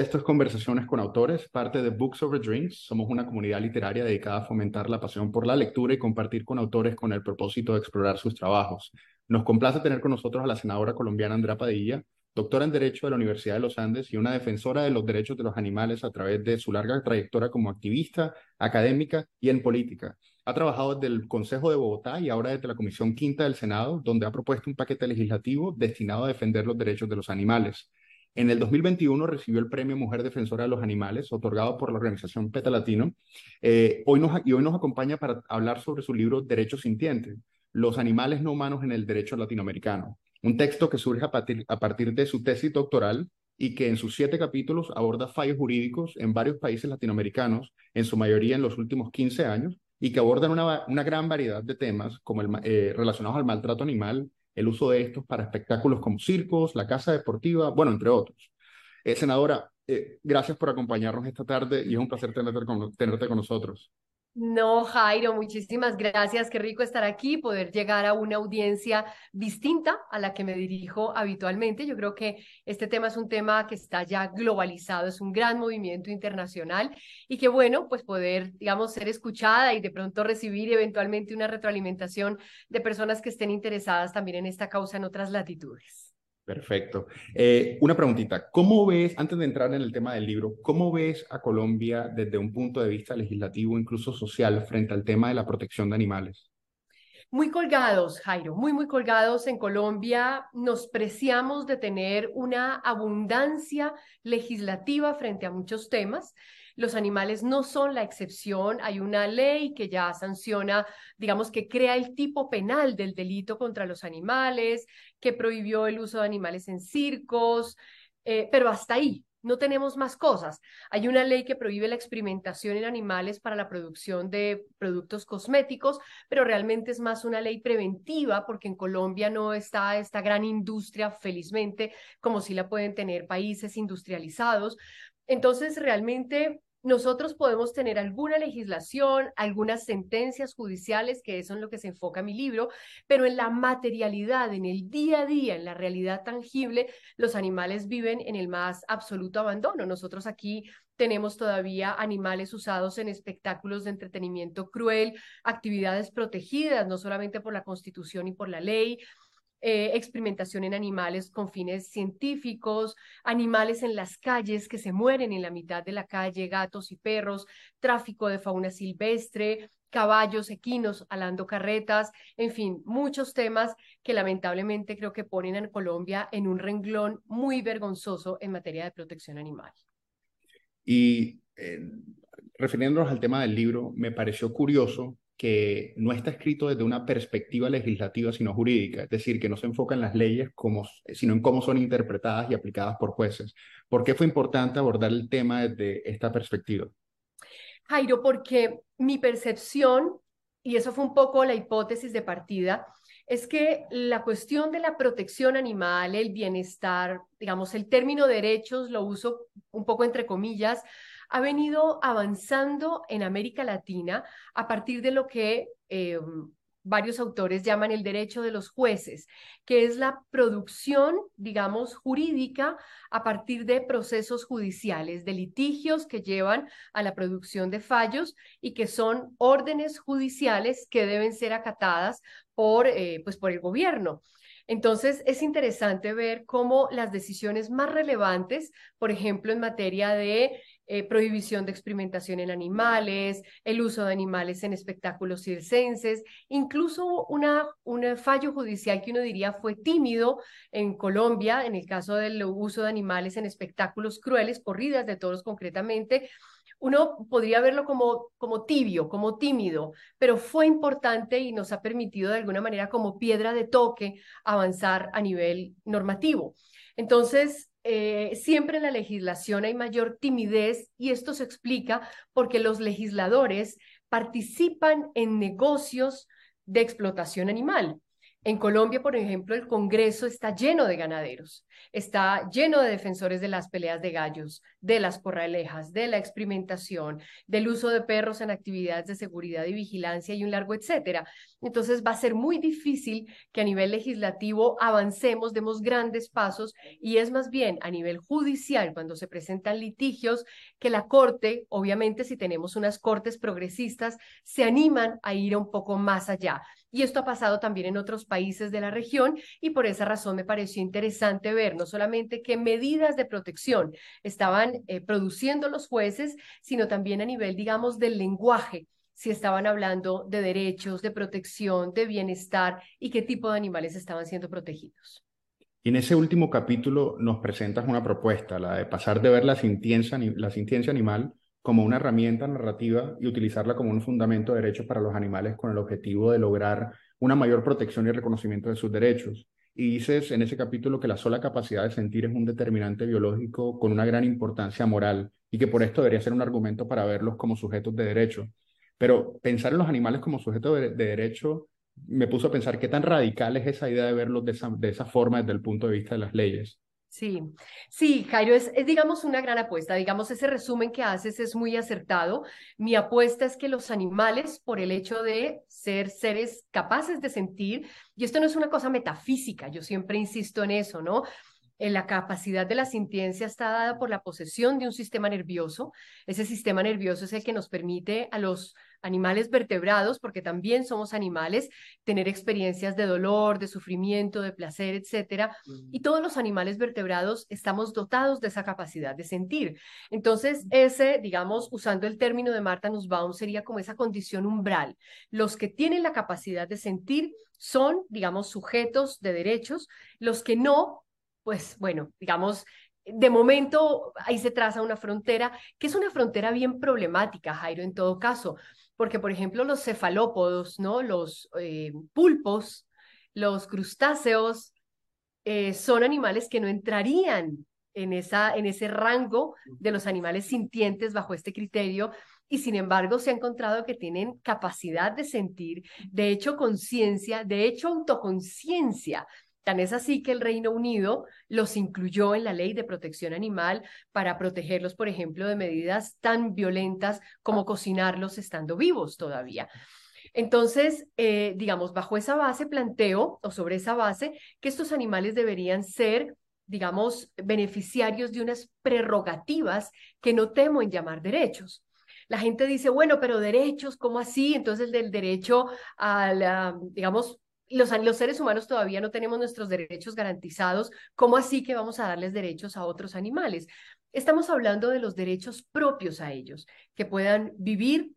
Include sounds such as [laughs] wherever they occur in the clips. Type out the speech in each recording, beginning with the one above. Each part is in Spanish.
Estos Conversaciones con Autores, parte de Books Over Drinks. Somos una comunidad literaria dedicada a fomentar la pasión por la lectura y compartir con autores con el propósito de explorar sus trabajos. Nos complace tener con nosotros a la senadora colombiana Andrea Padilla, doctora en Derecho de la Universidad de los Andes y una defensora de los derechos de los animales a través de su larga trayectoria como activista, académica y en política. Ha trabajado desde el Consejo de Bogotá y ahora desde la Comisión Quinta del Senado, donde ha propuesto un paquete legislativo destinado a defender los derechos de los animales. En el 2021 recibió el Premio Mujer Defensora de los Animales, otorgado por la organización PETA Latino, eh, hoy nos, y hoy nos acompaña para hablar sobre su libro Derecho Sintiente, los animales no humanos en el derecho latinoamericano, un texto que surge a partir, de su tesis doctoral y que en sus siete capítulos aborda fallos jurídicos en varios países latinoamericanos, en su mayoría en los últimos 15 años, y que abordan una, gran variedad de temas como eh, relacionados al maltrato animal, el uso de estos para espectáculos como circos, la casa deportiva, bueno, entre otros. Eh, senadora, eh, gracias por acompañarnos esta tarde y es un placer tenerte con, tenerte con nosotros. No, Jairo, muchísimas gracias. Qué rico estar aquí, poder llegar a una audiencia distinta a la que me dirijo habitualmente. Yo creo que este tema es un tema que está ya globalizado, es un gran movimiento internacional y que bueno, pues poder, digamos, ser escuchada y de pronto recibir eventualmente una retroalimentación de personas que estén interesadas también en esta causa en otras latitudes. Perfecto. Eh, una preguntita. ¿Cómo ves, antes de entrar en el tema del libro, cómo ves a Colombia desde un punto de vista legislativo, incluso social, frente al tema de la protección de animales? Muy colgados, Jairo, muy, muy colgados en Colombia. Nos preciamos de tener una abundancia legislativa frente a muchos temas. Los animales no son la excepción. Hay una ley que ya sanciona, digamos, que crea el tipo penal del delito contra los animales, que prohibió el uso de animales en circos, eh, pero hasta ahí. No tenemos más cosas. Hay una ley que prohíbe la experimentación en animales para la producción de productos cosméticos, pero realmente es más una ley preventiva porque en Colombia no está esta gran industria, felizmente, como si la pueden tener países industrializados. Entonces, realmente nosotros podemos tener alguna legislación, algunas sentencias judiciales, que eso es en lo que se enfoca mi libro, pero en la materialidad, en el día a día, en la realidad tangible, los animales viven en el más absoluto abandono. Nosotros aquí tenemos todavía animales usados en espectáculos de entretenimiento cruel, actividades protegidas, no solamente por la Constitución y por la ley, eh, experimentación en animales con fines científicos, animales en las calles que se mueren en la mitad de la calle, gatos y perros, tráfico de fauna silvestre, caballos, equinos, alando carretas, en fin, muchos temas que lamentablemente creo que ponen a Colombia en un renglón muy vergonzoso en materia de protección animal. Y eh, refiriéndonos al tema del libro, me pareció curioso que no está escrito desde una perspectiva legislativa, sino jurídica, es decir, que no se enfoca en las leyes, como, sino en cómo son interpretadas y aplicadas por jueces. ¿Por qué fue importante abordar el tema desde esta perspectiva? Jairo, porque mi percepción, y eso fue un poco la hipótesis de partida, es que la cuestión de la protección animal, el bienestar, digamos, el término derechos lo uso un poco entre comillas, ha venido avanzando en América Latina a partir de lo que eh, varios autores llaman el derecho de los jueces, que es la producción, digamos, jurídica a partir de procesos judiciales, de litigios que llevan a la producción de fallos y que son órdenes judiciales que deben ser acatadas por, eh, pues por el gobierno. Entonces, es interesante ver cómo las decisiones más relevantes, por ejemplo, en materia de eh, prohibición de experimentación en animales, el uso de animales en espectáculos circenses, incluso un fallo judicial que uno diría fue tímido en Colombia, en el caso del uso de animales en espectáculos crueles, corridas de toros concretamente, uno podría verlo como tibio, como tímido, pero fue importante y nos ha permitido de alguna manera como piedra de toque avanzar a nivel normativo. Entonces, eh, siempre en la legislación hay mayor timidez y esto se explica porque los legisladores participan en negocios de explotación animal. En Colombia, por ejemplo, el Congreso está lleno de ganaderos, está lleno de defensores de las peleas de gallos, de las corralejas, de la experimentación, del uso de perros en actividades de seguridad y vigilancia y un largo etcétera. Entonces va a ser muy difícil que a nivel legislativo avancemos, demos grandes pasos y es más bien a nivel judicial cuando se presentan litigios que la Corte, obviamente si tenemos unas cortes progresistas, se animan a ir un poco más allá. Y esto ha pasado también en otros países de la región y por esa razón me pareció interesante ver no solamente qué medidas de protección estaban eh, produciendo los jueces, sino también a nivel, digamos, del lenguaje si estaban hablando de derechos, de protección, de bienestar y qué tipo de animales estaban siendo protegidos. En ese último capítulo nos presentas una propuesta, la de pasar de ver la sintiencia animal como una herramienta narrativa y utilizarla como un fundamento de derechos para los animales con el objetivo de lograr una mayor protección y reconocimiento de sus derechos. Y dices en ese capítulo que la sola capacidad de sentir es un determinante biológico con una gran importancia moral y que por esto debería ser un argumento para verlos como sujetos de derecho. Pero pensar en los animales como sujetos de, derecho me puso a pensar qué tan radical es esa idea de verlos de esa, de esa forma desde el punto de vista de las leyes. Sí, sí, Jairo, es, digamos una gran apuesta. Digamos, ese resumen que haces es muy acertado. Mi apuesta es que los animales, por el hecho de ser seres capaces de sentir, y esto no es una cosa metafísica, yo siempre insisto en eso, ¿no? En la capacidad de la sintiencia está dada por la posesión de un sistema nervioso. Ese sistema nervioso es el que nos permite a los animales vertebrados, porque también somos animales, tener experiencias de dolor, de sufrimiento, de placer, etcétera. Y todos los animales vertebrados estamos dotados de esa capacidad de sentir. Entonces, ese, digamos, usando el término de Marta Nussbaum, sería como esa condición umbral. Los que tienen la capacidad de sentir son, digamos, sujetos de derechos. Los que no, pues bueno, digamos, de momento ahí se traza una frontera, que es una frontera bien problemática, Jairo, en todo caso, porque por ejemplo los cefalópodos, ¿no? Los eh, pulpos, los crustáceos, eh, son animales que no entrarían en, esa, en ese rango de los animales sintientes bajo este criterio y sin embargo se ha encontrado que tienen capacidad de sentir, de hecho conciencia, de hecho autoconciencia, Tan es así que el Reino Unido los incluyó en la ley de protección animal para protegerlos, por ejemplo, de medidas tan violentas como cocinarlos estando vivos todavía. Entonces, eh, digamos, bajo esa base planteo, o sobre esa base, que estos animales deberían ser, digamos, beneficiarios de unas prerrogativas que no temo en llamar derechos. La gente dice, bueno, pero derechos, ¿cómo así? Entonces, del derecho a digamos, los, seres humanos todavía no tenemos nuestros derechos garantizados, ¿cómo así que vamos a darles derechos a otros animales? Estamos hablando de los derechos propios a ellos, que puedan vivir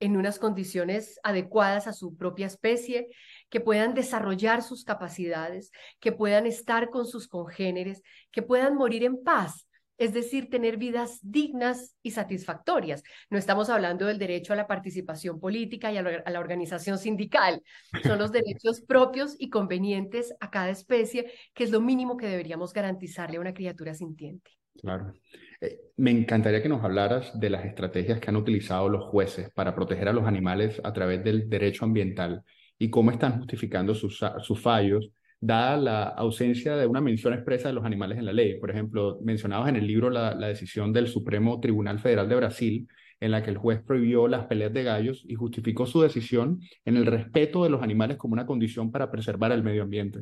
en unas condiciones adecuadas a su propia especie, que puedan desarrollar sus capacidades, que puedan estar con sus congéneres, que puedan morir en paz es decir, tener vidas dignas y satisfactorias. No estamos hablando del derecho a la participación política y a la, organización sindical. Son los derechos propios y convenientes a cada especie, que es lo mínimo que deberíamos garantizarle a una criatura sintiente. Claro. Eh, me encantaría que nos hablaras de las estrategias que han utilizado los jueces para proteger a los animales a través del derecho ambiental y cómo están justificando sus, sus fallos dada la ausencia de una mención expresa de los animales en la ley. Por ejemplo, mencionabas en el libro la, decisión del Supremo Tribunal Federal de Brasil, en la que el juez prohibió las peleas de gallos y justificó su decisión en el respeto de los animales como una condición para preservar el medio ambiente.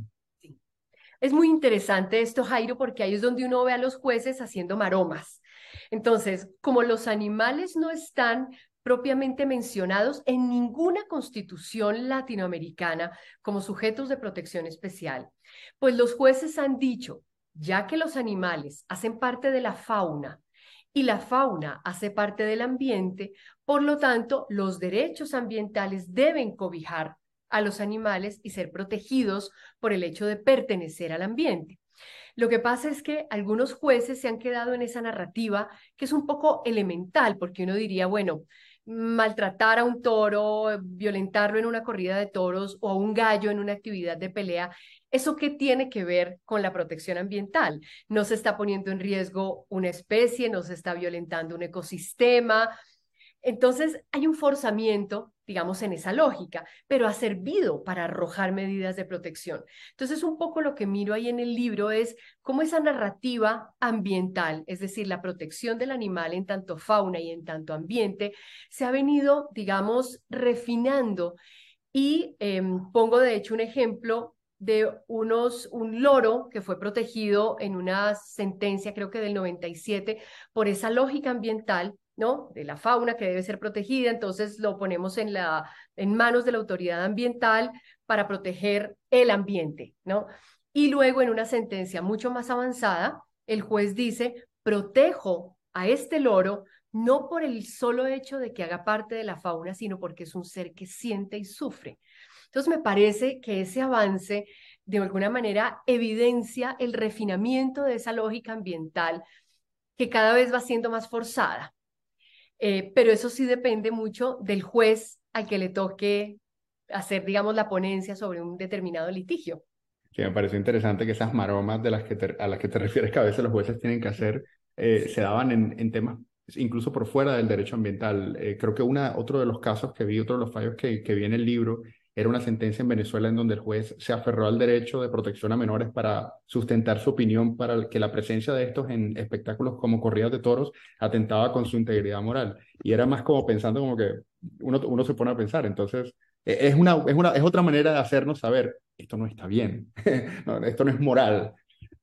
Es muy interesante esto, Jairo, porque ahí es donde uno ve a los jueces haciendo maromas. Entonces, como los animales no están propiamente mencionados en ninguna constitución latinoamericana como sujetos de protección especial. Pues los jueces han dicho, ya que los animales hacen parte de la fauna y la fauna hace parte del ambiente, por lo tanto, los derechos ambientales deben cobijar a los animales y ser protegidos por el hecho de pertenecer al ambiente. Lo que pasa es que algunos jueces se han quedado en esa narrativa que es un poco elemental, porque uno diría, bueno, maltratar a un toro, violentarlo en una corrida de toros o a un gallo en una actividad de pelea, ¿eso qué tiene que ver con la protección ambiental? No se está poniendo en riesgo una especie, no se está violentando un ecosistema. Entonces, hay un forzamiento digamos, en esa lógica, pero ha servido para arrojar medidas de protección. Entonces, un poco lo que miro ahí en el libro es cómo esa narrativa ambiental, es decir, la protección del animal en tanto fauna y en tanto ambiente, se ha venido, digamos, refinando. Y em, pongo de hecho un ejemplo de unos, un loro que fue protegido en una sentencia, creo que del 97, por esa lógica ambiental ¿no? De la fauna que debe ser protegida, entonces lo ponemos en, la, en manos de la autoridad ambiental para proteger el ambiente, ¿no? Y luego en una sentencia mucho más avanzada, el juez dice, protejo a este loro no por el solo hecho de que haga parte de la fauna, sino porque es un ser que siente y sufre. Entonces me parece que ese avance de alguna manera evidencia el refinamiento de esa lógica ambiental que cada vez va siendo más forzada. Eh, pero eso sí depende mucho del juez al que le toque hacer, digamos, la ponencia sobre un determinado litigio. Que me pareció interesante que esas maromas de las que a las que te [laughs] refieres que a veces los jueces tienen que hacer eh, se daban en, en, temas incluso por fuera del derecho ambiental. Eh, creo que una, otro de los casos que vi, otro de los fallos que, que vi en el libro, era una sentencia en Venezuela en donde el juez se aferró al derecho de protección a menores para sustentar su opinión para que la presencia de estos en espectáculos como corridas de toros atentaba con su integridad moral. Y era más como pensando como que uno, uno se pone a pensar. Entonces, e, es, una, es, una, es otra manera de hacernos saber, esto no está bien, [laughs] esto no es moral,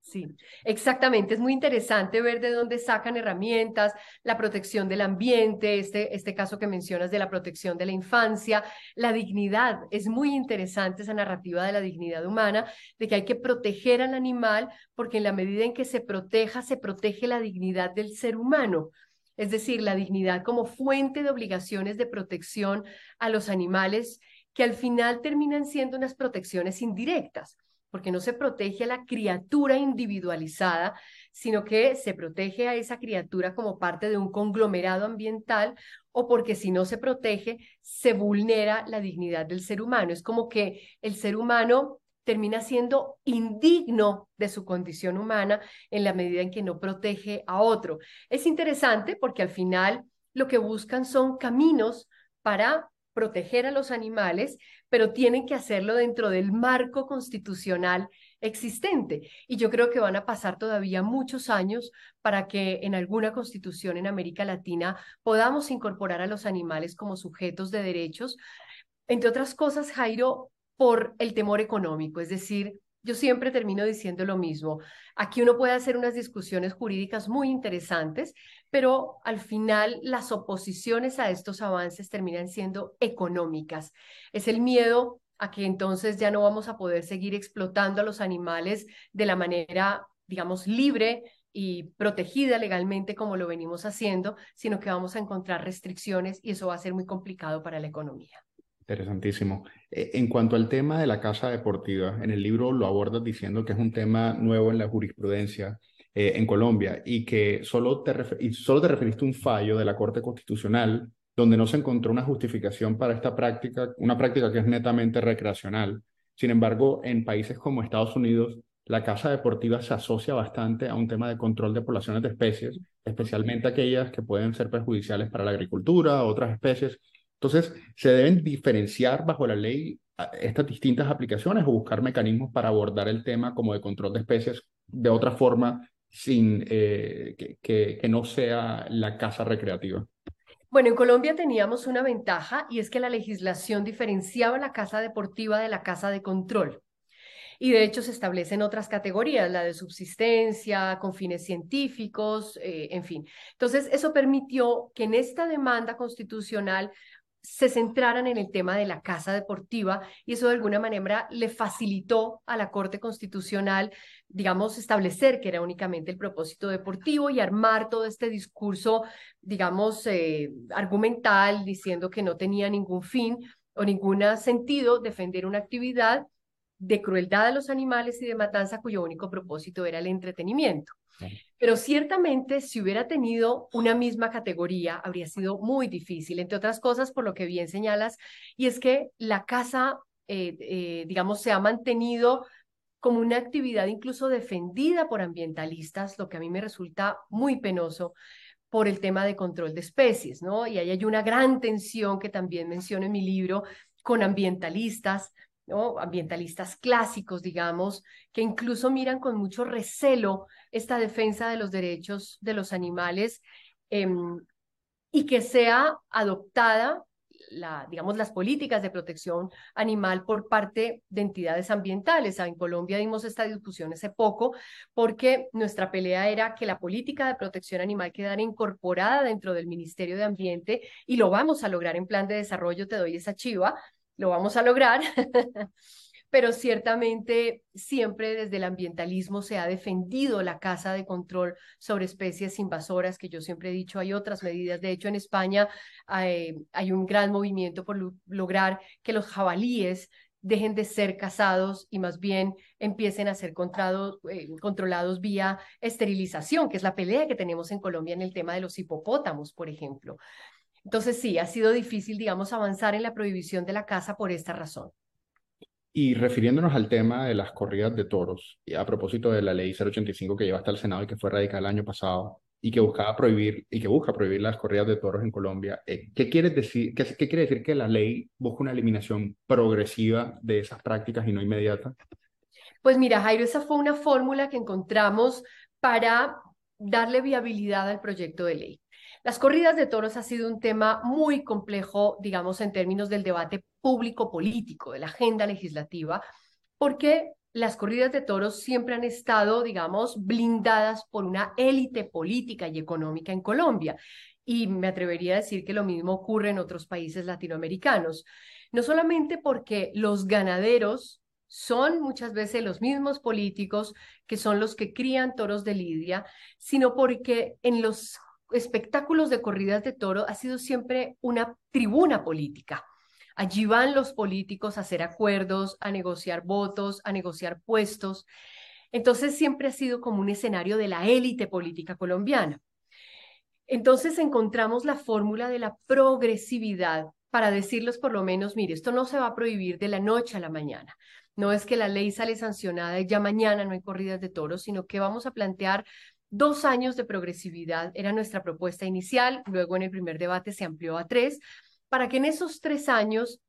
Sí, exactamente. Es muy interesante ver de dónde sacan herramientas, la protección del ambiente, este, este caso que mencionas de la protección de la infancia, la dignidad. Es muy interesante esa narrativa de la dignidad humana, de que hay que proteger al animal, porque en la medida en que se proteja, se protege la dignidad del ser humano. Es decir, la dignidad como fuente de obligaciones de protección a los animales, que al final terminan siendo unas protecciones indirectas porque no se protege a la criatura individualizada, sino que se protege a esa criatura como parte de un conglomerado ambiental o porque si no se protege, se vulnera la dignidad del ser humano. Es como que el ser humano termina siendo indigno de su condición humana en la medida en que no protege a otro. Es interesante porque al final lo que buscan son caminos para proteger a los animales, pero tienen que hacerlo dentro del marco constitucional existente. Y yo creo que van a pasar todavía muchos años para que en alguna constitución en América Latina podamos incorporar a los animales como sujetos de derechos, entre otras cosas, Jairo, por el temor económico, es decir, yo siempre termino diciendo lo mismo. Aquí uno puede hacer unas discusiones jurídicas muy interesantes, pero al final las oposiciones a estos avances terminan siendo económicas. Es el miedo a que entonces ya no vamos a poder seguir explotando a los animales de la manera, digamos, libre y protegida legalmente como lo venimos haciendo, sino que vamos a encontrar restricciones y eso va a ser muy complicado para la economía. Interesantísimo. Eh, en cuanto al tema de la casa deportiva, en el libro lo abordas diciendo que es un tema nuevo en la jurisprudencia eh, en Colombia y que solo te, y solo te referiste a un fallo de la Corte Constitucional donde no se encontró una justificación para esta práctica, una práctica que es netamente recreacional. Sin embargo, en países como Estados Unidos, la casa deportiva se asocia bastante a un tema de control de poblaciones de especies, especialmente aquellas que pueden ser perjudiciales para la agricultura, otras especies entonces, ¿se deben diferenciar bajo la ley estas distintas aplicaciones o buscar mecanismos para abordar el tema como de control de especies de otra forma sin eh, que, que no sea la casa recreativa? Bueno, en Colombia teníamos una ventaja y es que la legislación diferenciaba la casa deportiva de la casa de control. Y de hecho se establecen otras categorías, la de subsistencia, con fines científicos, eh, en fin. Entonces, eso permitió que en esta demanda constitucional se centraran en el tema de la casa deportiva y eso de alguna manera le facilitó a la Corte Constitucional, digamos, establecer que era únicamente el propósito deportivo y armar todo este discurso, digamos, eh, argumental, diciendo que no tenía ningún fin o ningún sentido defender una actividad de crueldad a los animales y de matanza cuyo único propósito era el entretenimiento. Pero ciertamente si hubiera tenido una misma categoría, habría sido muy difícil, entre otras cosas por lo que bien señalas, y es que la casa, eh, eh, digamos, se ha mantenido como una actividad incluso defendida por ambientalistas, lo que a mí me resulta muy penoso, por el tema de control de especies, ¿no? Y ahí hay una gran tensión que también menciono en mi libro con ambientalistas, ¿no? ambientalistas clásicos, digamos, que incluso miran con mucho recelo esta defensa de los derechos de los animales em, y que sea adoptada digamos, las políticas de protección animal por parte de entidades ambientales. En Colombia dimos esta discusión hace poco porque nuestra pelea era que la política de protección animal quedara incorporada dentro del Ministerio de Ambiente y lo vamos a lograr en plan de desarrollo, te doy esa chiva, lo vamos a lograr. [laughs] pero ciertamente siempre desde el ambientalismo se ha defendido la caza de control sobre especies invasoras, que yo siempre he dicho, hay otras medidas. De hecho, en España hay, un gran movimiento por lograr que los jabalíes dejen de ser cazados y más bien empiecen a ser eh, controlados vía esterilización, que es la pelea que tenemos en Colombia en el tema de los hipopótamos, por ejemplo. Entonces sí, ha sido difícil, digamos, avanzar en la prohibición de la caza por esta razón. Y refiriéndonos al tema de las corridas de toros, y a propósito de la ley 085 que lleva hasta el Senado y que fue radicada el año pasado, y que buscaba prohibir, y que busca prohibir las corridas de toros en Colombia, eh, ¿qué, quiere decir, qué, qué quiere decir que la ley busca una eliminación progresiva de esas prácticas y no inmediata? Pues mira, Jairo, esa fue una fórmula que encontramos para darle viabilidad al proyecto de ley. Las corridas de toros ha sido un tema muy complejo, digamos, en términos del debate público-político, de la agenda legislativa, porque las corridas de toros siempre han estado, digamos, blindadas por una élite política y económica en Colombia. Y me atrevería a decir que lo mismo ocurre en otros países latinoamericanos. No solamente porque los ganaderos son muchas veces los mismos políticos que son los que crían toros de lidia, sino porque en los espectáculos de corridas de toro ha sido siempre una tribuna política. Allí van los políticos a hacer acuerdos, a negociar votos, a negociar puestos. Entonces siempre ha sido como un escenario de la élite política colombiana. Entonces encontramos la fórmula de la progresividad para decirles por lo menos, mire, esto no se va a prohibir de la noche a la mañana. No es que la ley sale sancionada y ya mañana no hay corridas de toros, sino que vamos a plantear Dos años de progresividad era nuestra propuesta inicial, luego en el primer debate se amplió a tres, para que en esos tres años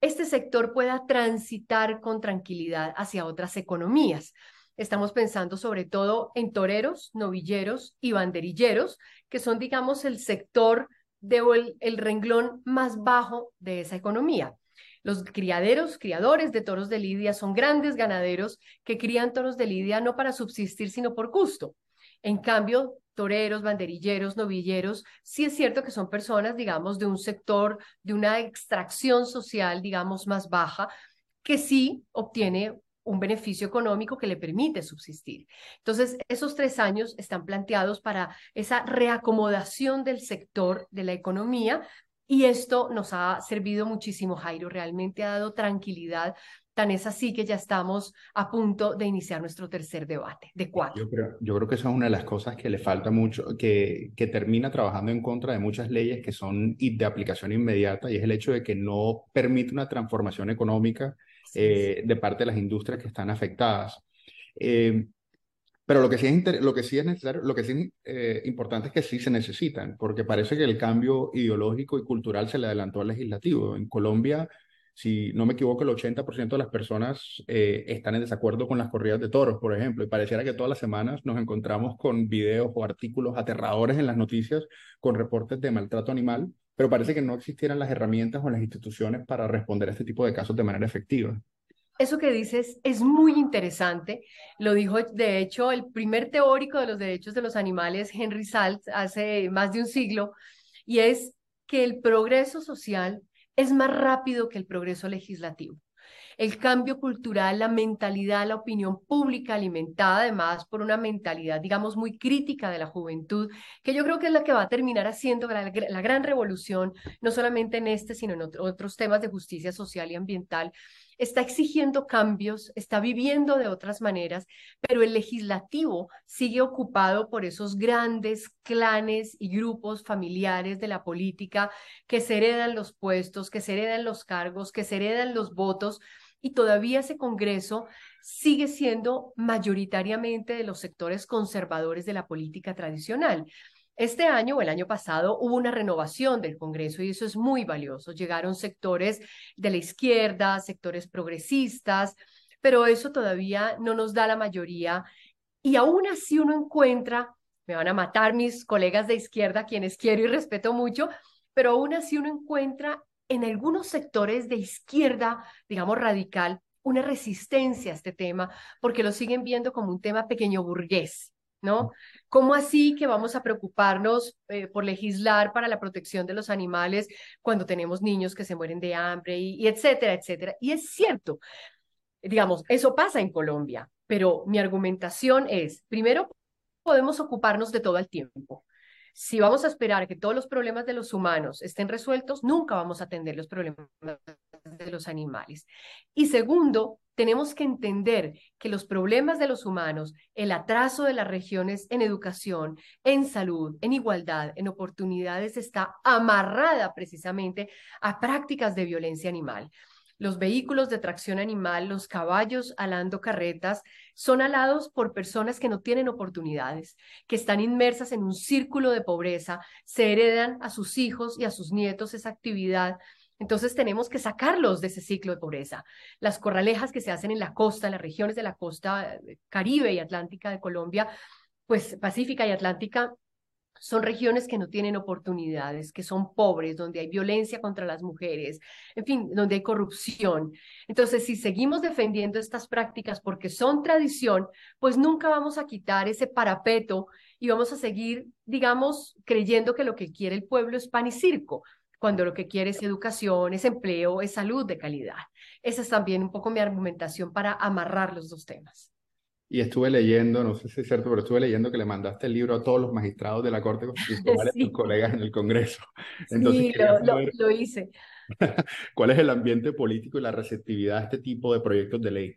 este sector pueda transitar con tranquilidad hacia otras economías. Estamos pensando sobre todo en toreros, novilleros y banderilleros, que son, digamos, el sector de el, renglón más bajo de esa economía. Los criaderos, criadores de toros de lidia, son grandes ganaderos que crían toros de lidia no para subsistir, sino por gusto. En cambio, toreros, banderilleros, novilleros, sí es cierto que son personas, digamos, de un sector, de una extracción social, digamos, más baja, que sí obtiene un beneficio económico que le permite subsistir. Entonces, esos tres años están planteados para esa reacomodación del sector de la economía y esto nos ha servido muchísimo, Jairo, realmente ha dado tranquilidad Tan es así que ya estamos a punto de iniciar nuestro tercer debate, de cuatro. Yo creo, yo creo que esa es una de las cosas que le falta mucho, que, que termina trabajando en contra de muchas leyes que son de aplicación inmediata, y es el hecho de que no permite una transformación económica eh, de parte de las industrias que están afectadas. Eh, pero lo que sí es, lo que sí es necesario, lo que sí es eh, importante es que sí se necesitan, porque parece que el cambio ideológico y cultural se le adelantó al legislativo. En Colombia si no me equivoco, el 80% de las personas eh, están en desacuerdo con las corridas de toros, por ejemplo, y pareciera que todas las semanas nos encontramos con videos o artículos aterradores en las noticias con reportes de maltrato animal, pero parece que no existieran las herramientas o las instituciones para responder a este tipo de casos de manera efectiva. Eso que dices es muy interesante. Lo dijo, de hecho, el primer teórico de los derechos de los animales, Henry Salt, hace más de un siglo, y es que el progreso social es más rápido que el progreso legislativo. El cambio cultural, la mentalidad, la opinión pública alimentada además por una mentalidad, digamos, muy crítica de la juventud, que yo creo que es la que va a terminar haciendo la, gran revolución, no solamente en este, sino en otros temas de justicia social y ambiental, está exigiendo cambios, está viviendo de otras maneras, pero el legislativo sigue ocupado por esos grandes clanes y grupos familiares de la política que se heredan los puestos, que se heredan los cargos, que se heredan los votos y todavía ese Congreso sigue siendo mayoritariamente de los sectores conservadores de la política tradicional. Este año o el año pasado hubo una renovación del Congreso y eso es muy valioso. Llegaron sectores de la izquierda, sectores progresistas, pero eso todavía no nos da la mayoría y aún así uno encuentra, me van a matar mis colegas de izquierda, quienes quiero y respeto mucho, pero aún así uno encuentra en algunos sectores de izquierda, digamos radical, una resistencia a este tema porque lo siguen viendo como un tema pequeño burgués, ¿no? ¿Cómo así que vamos a preocuparnos eh, por legislar para la protección de los animales cuando tenemos niños que se mueren de hambre y, y etcétera, etcétera? Y es cierto, digamos, eso pasa en Colombia, pero mi argumentación es, primero, podemos ocuparnos de todo el tiempo. Si vamos a esperar que todos los problemas de los humanos estén resueltos, nunca vamos a atender los problemas de los animales. Y segundo, tenemos que entender que los problemas de los humanos, el atraso de las regiones en educación, en salud, en igualdad, en oportunidades, está amarrada precisamente a prácticas de violencia animal. Los vehículos de tracción animal, los caballos alando carretas, son alados por personas que no tienen oportunidades, que están inmersas en un círculo de pobreza, se heredan a sus hijos y a sus nietos esa actividad. Entonces tenemos que sacarlos de ese ciclo de pobreza. Las corralejas que se hacen en la costa, en las regiones de la costa eh, caribe y atlántica de Colombia, pues pacífica y atlántica, son regiones que no tienen oportunidades, que son pobres, donde hay violencia contra las mujeres, en fin, donde hay corrupción. Entonces, si seguimos defendiendo estas prácticas porque son tradición, pues nunca vamos a quitar ese parapeto y vamos a seguir, digamos, creyendo que lo que quiere el pueblo es pan y circo, cuando lo que quiere es educación, es empleo, es salud de calidad. Esa es también un poco mi argumentación para amarrar los dos temas. Y estuve leyendo, no sé si es cierto, pero estuve leyendo que le mandaste el libro a todos los magistrados de la Corte Constitucional y a [laughs] tus colegas en el Congreso. Entonces, sí, lo, lo, hice. [laughs] ¿Cuál es el ambiente político y la receptividad a este tipo de proyectos de ley?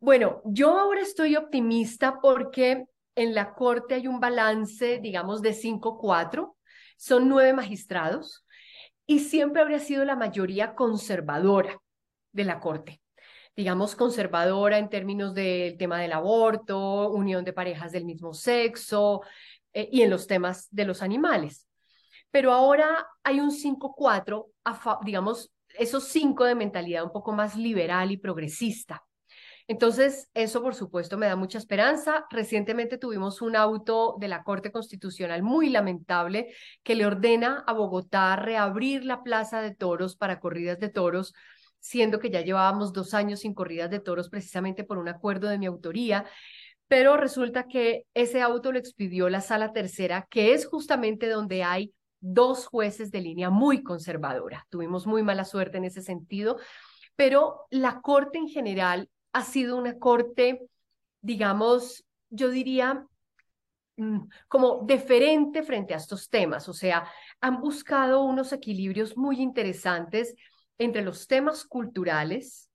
Bueno, yo ahora estoy optimista porque en la Corte hay un balance, digamos, de 5-4. Son nueve magistrados y siempre habría sido la mayoría conservadora de la Corte digamos, conservadora en términos del tema del aborto, unión de parejas del mismo sexo eh, y en los temas de los animales. Pero ahora hay un 5-4, digamos, esos cinco de mentalidad un poco más liberal y progresista. Entonces, eso por supuesto me da mucha esperanza. Recientemente tuvimos un auto de la Corte Constitucional muy lamentable que le ordena a Bogotá reabrir la plaza de toros para corridas de toros siendo que ya llevábamos dos años sin corridas de toros precisamente por un acuerdo de mi autoría, pero resulta que ese auto lo expidió la sala tercera, que es justamente donde hay dos jueces de línea muy conservadora. Tuvimos muy mala suerte en ese sentido, pero la corte en general ha sido una corte, digamos, yo diría, mm, como deferente frente a estos temas, o sea, han buscado unos equilibrios muy interesantes entre los temas culturales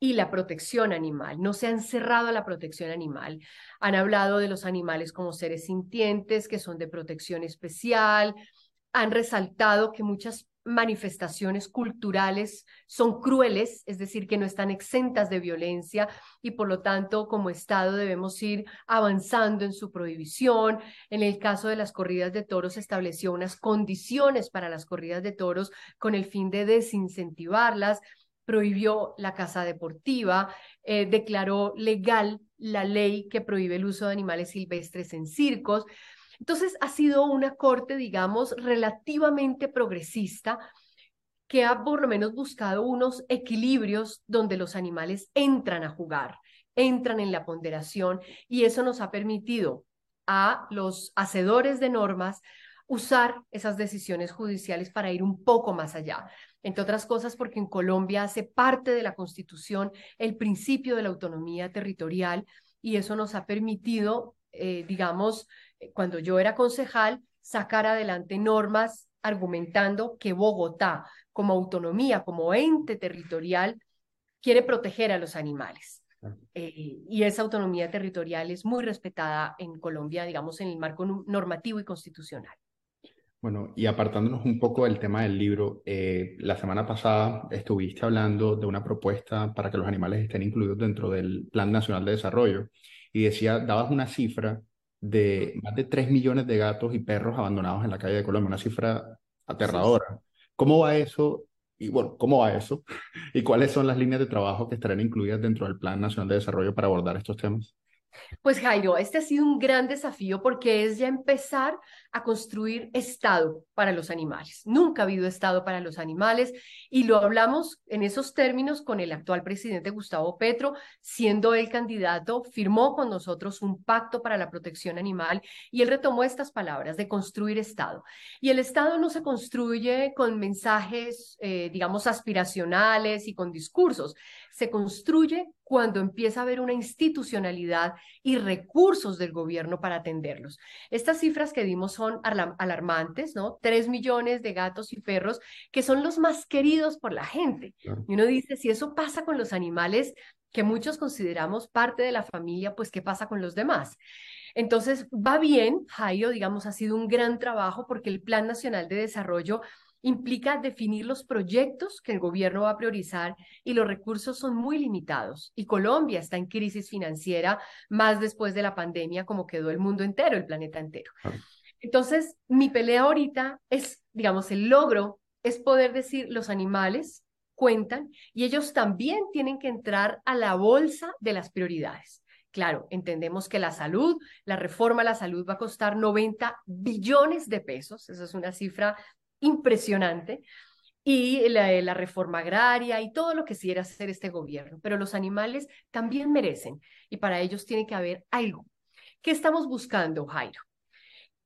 y la protección animal. No se han cerrado a la protección animal. Han hablado de los animales como seres sintientes, que son de protección especial. Han resaltado que muchas manifestaciones culturales son crueles, es decir, que no están exentas de violencia y por lo tanto como Estado debemos ir avanzando en su prohibición. En el caso de las corridas de toros estableció unas condiciones para las corridas de toros con el fin de desincentivarlas, prohibió la caza deportiva, eh, declaró legal la ley que prohíbe el uso de animales silvestres en circos. Entonces ha sido una corte, digamos, relativamente progresista que ha por lo menos buscado unos equilibrios donde los animales entran a jugar, entran en la ponderación y eso nos ha permitido a los hacedores de normas usar esas decisiones judiciales para ir un poco más allá. Entre otras cosas, porque en Colombia hace parte de la Constitución el principio de la autonomía territorial y eso nos ha permitido, eh, digamos, cuando yo era concejal, sacar adelante normas argumentando que Bogotá, como autonomía, como ente territorial, quiere proteger a los animales. Eh, y esa autonomía territorial es muy respetada en Colombia, digamos, en el marco normativo y constitucional. Bueno, y apartándonos un poco del tema del libro, eh, la semana pasada estuviste hablando de una propuesta para que los animales estén incluidos dentro del Plan Nacional de Desarrollo y decía, dabas una cifra de más de 3 millones de gatos y perros abandonados en la calle de Colombia, una cifra aterradora. ¿Cómo va eso? Y bueno, ¿cómo va eso? [laughs] ¿Y cuáles son las líneas de trabajo que estarán incluidas dentro del Plan Nacional de Desarrollo para abordar estos temas? Pues Jairo, este ha sido un gran desafío porque es ya empezar a construir Estado para los animales. Nunca ha habido Estado para los animales y lo hablamos en esos términos con el actual presidente Gustavo Petro, siendo el candidato, firmó con nosotros un pacto para la protección animal y él retomó estas palabras de construir Estado. Y el Estado no se construye con mensajes, eh, digamos, aspiracionales y con discursos, se construye cuando empieza a haber una institucionalidad y recursos del gobierno para atenderlos. Estas cifras que dimos son alarmantes, ¿no? Tres millones de gatos y perros que son los más queridos por la gente. Y uno dice, si eso pasa con los animales que muchos consideramos parte de la familia, pues ¿qué pasa con los demás? Entonces, va bien, Jairo, digamos, ha sido un gran trabajo porque el Plan Nacional de Desarrollo implica definir los proyectos que el gobierno va a priorizar y los recursos son muy limitados. Y Colombia está en crisis financiera más después de la pandemia, como quedó el mundo entero, el planeta entero. Entonces, mi pelea ahorita es, digamos, el logro es poder decir los animales cuentan y ellos también tienen que entrar a la bolsa de las prioridades. Claro, entendemos que la salud, la reforma a la salud va a costar 90 billones de pesos, esa es una cifra impresionante, y la, reforma agraria y todo lo que quiera hacer este gobierno. Pero los animales también merecen y para ellos tiene que haber algo. ¿Qué estamos buscando, Jairo?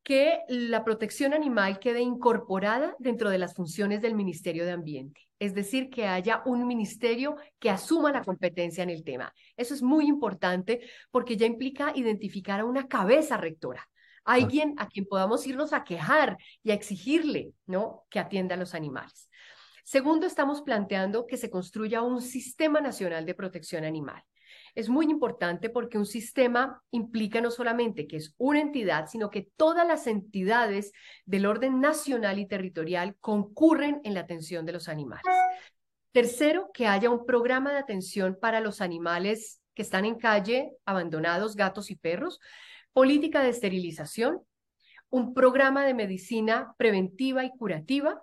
Que la protección animal quede incorporada dentro de las funciones del Ministerio de Ambiente. Es decir, que haya un ministerio que asuma la competencia en el tema. Eso es muy importante porque ya implica identificar a una cabeza rectora alguien a quien podamos irnos a quejar y a exigirle, ¿no? Que atienda a los animales. Segundo, estamos planteando que se construya un sistema nacional de protección animal. Es muy importante porque un sistema implica no solamente que es una entidad, sino que todas las entidades del orden nacional y territorial concurren en la atención de los animales. Tercero, que haya un programa de atención para los animales que están en calle, abandonados, gatos y perros, política de esterilización, un programa de medicina preventiva y curativa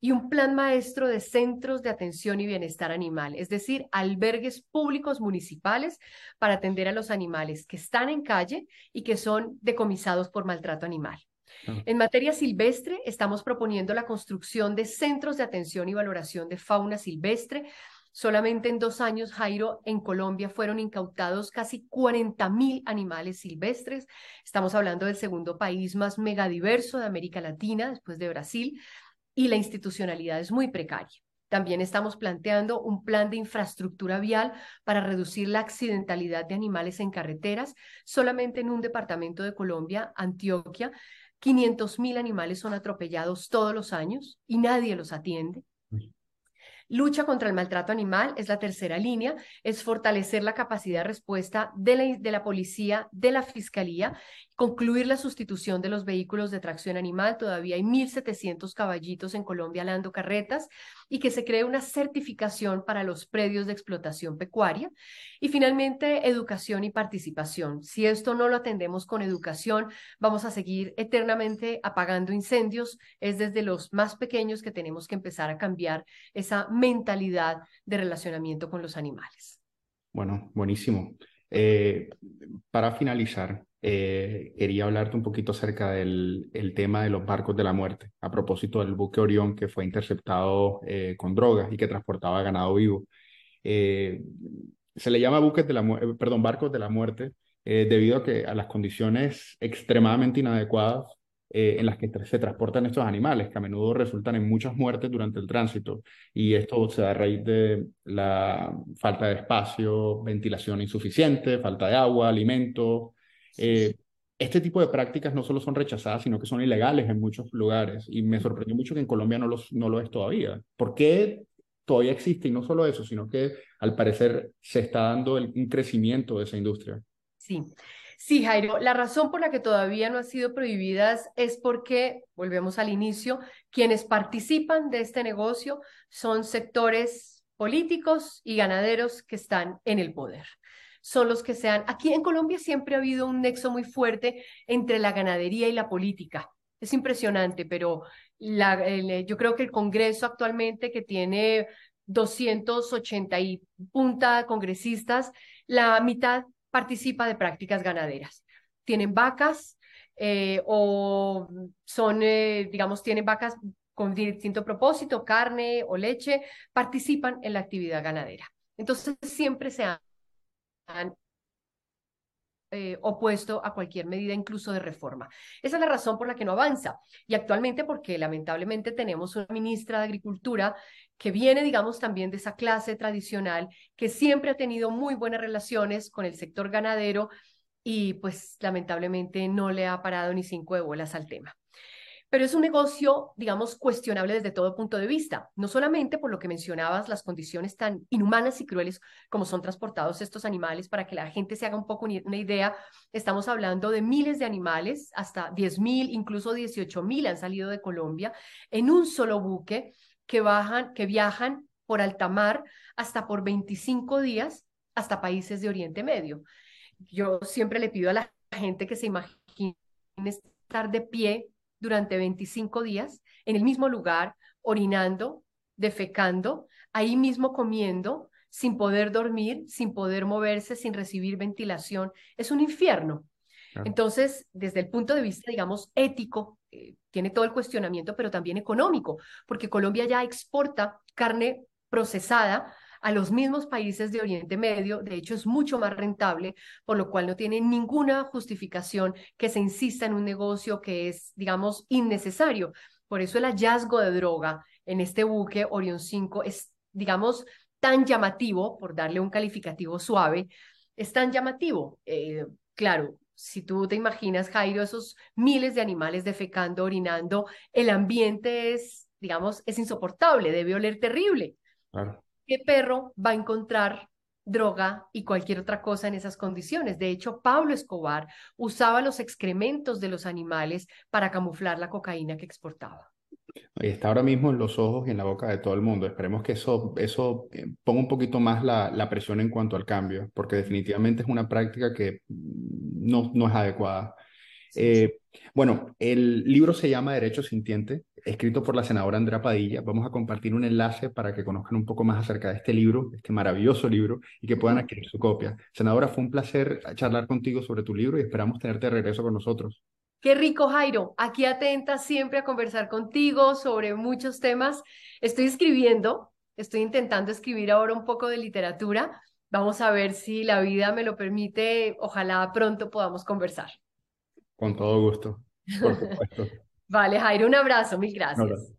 y un plan maestro de centros de atención y bienestar animal, es decir, albergues públicos municipales para atender a los animales que están en calle y que son decomisados por maltrato animal. Ah. En materia silvestre, estamos proponiendo la construcción de centros de atención y valoración de fauna silvestre Solamente en dos años, Jairo, en Colombia fueron incautados casi 40 mil animales silvestres. Estamos hablando del segundo país más megadiverso de América Latina, después de Brasil, y la institucionalidad es muy precaria. También estamos planteando un plan de infraestructura vial para reducir la accidentalidad de animales en carreteras. Solamente en un departamento de Colombia, Antioquia, 500 mil animales son atropellados todos los años y nadie los atiende. Lucha contra el maltrato animal es la tercera línea, es fortalecer la capacidad de respuesta de la, de la policía, de la fiscalía concluir la sustitución de los vehículos de tracción animal. Todavía hay 1.700 caballitos en Colombia dando carretas y que se cree una certificación para los predios de explotación pecuaria. Y finalmente, educación y participación. Si esto no lo atendemos con educación, vamos a seguir eternamente apagando incendios. Es desde los más pequeños que tenemos que empezar a cambiar esa mentalidad de relacionamiento con los animales. Bueno, buenísimo. Eh, para finalizar, eh, quería hablarte un poquito acerca del el tema de los barcos de la muerte, a propósito del buque Orión que fue interceptado eh, con drogas y que transportaba ganado vivo. se le llama buques de la perdón, barcos de la muerte debido a que a las condiciones extremadamente inadecuadas eh, en las que se transportan estos animales, que a menudo resultan en muchas muertes durante el tránsito. Y esto se da a raíz de la falta de espacio, ventilación insuficiente, falta de agua, alimento. Eh, este tipo de prácticas no solo son rechazadas, sino que son ilegales en muchos lugares. Y me sorprendió mucho que en Colombia no, los, no lo es todavía. ¿Por qué todavía existe? Y no solo eso, sino que al parecer se está dando un crecimiento de esa industria. Sí. Sí, Jairo, la razón por la que todavía no han sido prohibidas es porque, volvemos al inicio, quienes participan de este negocio son sectores políticos y ganaderos que están en el poder. Son los que sean. Aquí en Colombia siempre ha habido un nexo muy fuerte entre la ganadería y la política. Es impresionante, pero la, yo creo que el Congreso actualmente que tiene 280 y punta congresistas, la mitad participa de prácticas ganaderas. Tienen vacas eh, o son, eh, digamos, tienen vacas con distinto propósito, carne o leche, participan en la actividad ganadera. Entonces siempre se han eh, opuesto a cualquier medida, incluso de reforma. Esa es la razón por la que no avanza. Y actualmente porque lamentablemente tenemos una ministra de Agricultura que viene, digamos, también de esa clase tradicional, que siempre ha tenido muy buenas relaciones con el sector ganadero y pues lamentablemente no le ha parado ni cinco de bolas al tema pero es un negocio, digamos, cuestionable desde todo punto de vista, no solamente por lo que mencionabas, las condiciones tan inhumanas y crueles como son transportados estos animales, para que la gente se haga un poco una idea, estamos hablando de miles de animales, hasta 10 mil, incluso 18 mil han salido de Colombia en un solo buque que, bajan, que viajan por alta mar hasta por 25 días hasta países de Oriente Medio. Yo siempre le pido a la gente que se imagine estar de pie durante 25 días en el mismo lugar, orinando, defecando, ahí mismo comiendo, sin poder dormir, sin poder moverse, sin recibir ventilación. Es un infierno. Entonces, desde el punto de vista, digamos, ético, eh, tiene todo el cuestionamiento, pero también económico, porque Colombia ya exporta carne procesada a los mismos países de Oriente Medio, de hecho es mucho más rentable, por lo cual no tiene ninguna justificación que se insista en un negocio que es, digamos, innecesario. Por eso el hallazgo de droga en este buque Orion 5 es, digamos, tan llamativo, por darle un calificativo suave, es tan llamativo. Eh, claro, si tú te imaginas, Jairo, esos miles de animales defecando, orinando, el ambiente es, digamos, es insoportable, debe oler terrible. Claro. ¿Qué perro va a encontrar droga y cualquier otra cosa en esas condiciones? De hecho, Pablo Escobar usaba los excrementos de los animales para camuflar la cocaína que exportaba. Está ahora mismo en los ojos y en la boca de todo el mundo. Esperemos que eso, eso eh, ponga un poquito más la, la presión en cuanto al cambio, porque definitivamente es una práctica que no, no es adecuada. Eh, bueno, el libro se llama Derecho Sintiente, escrito por la senadora Andrea Padilla. Vamos a compartir un enlace para que conozcan un poco más acerca de este libro, este maravilloso libro, y que puedan adquirir su copia. Senadora, fue un placer charlar contigo sobre tu libro y esperamos tenerte de regreso con nosotros. Qué rico, Jairo. Aquí atenta siempre a conversar contigo sobre muchos temas. Estoy escribiendo, estoy intentando escribir ahora un poco de literatura. Vamos a ver si la vida me lo permite. Ojalá pronto podamos conversar. Con todo gusto, por [laughs] supuesto. vale, Jairo, un abrazo, mil gracias.